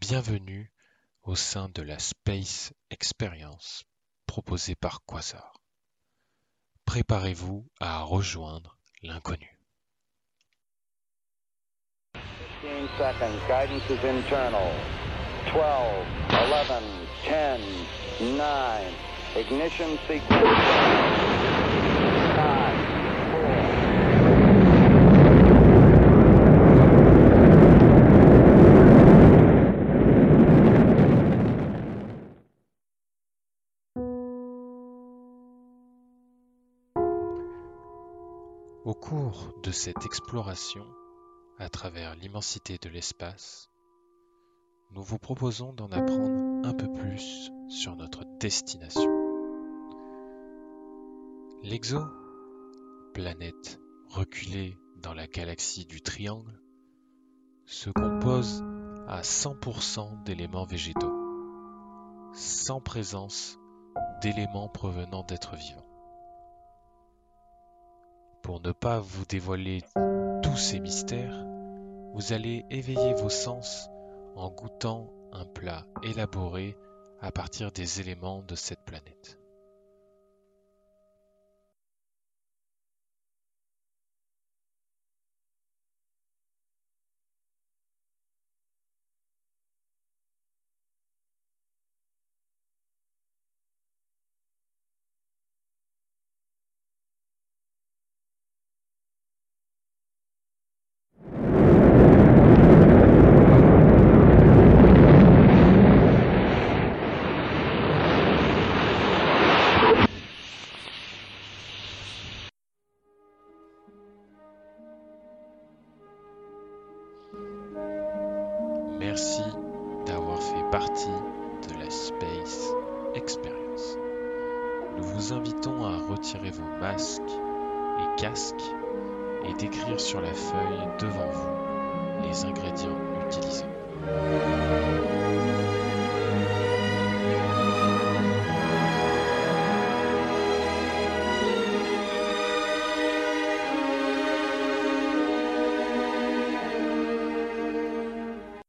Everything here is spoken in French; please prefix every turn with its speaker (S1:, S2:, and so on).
S1: Bienvenue au sein de la Space Experience proposée par Quasar. Préparez-vous à rejoindre l'inconnu.
S2: 15 seconds.
S1: Au cours de cette exploration à travers l'immensité de l'espace, nous vous proposons d'en apprendre un peu plus sur notre destination. L'Exo, planète reculée dans la galaxie du Triangle, se compose à 100% d'éléments végétaux, sans présence d'éléments provenant d'êtres vivants. Pour ne pas vous dévoiler tous ces mystères, vous allez éveiller vos sens en goûtant un plat élaboré à partir des éléments de cette planète. Merci d'avoir fait partie de la Space Experience. Nous vous invitons à retirer vos masques et casques et d'écrire sur la feuille devant vous les ingrédients utilisés.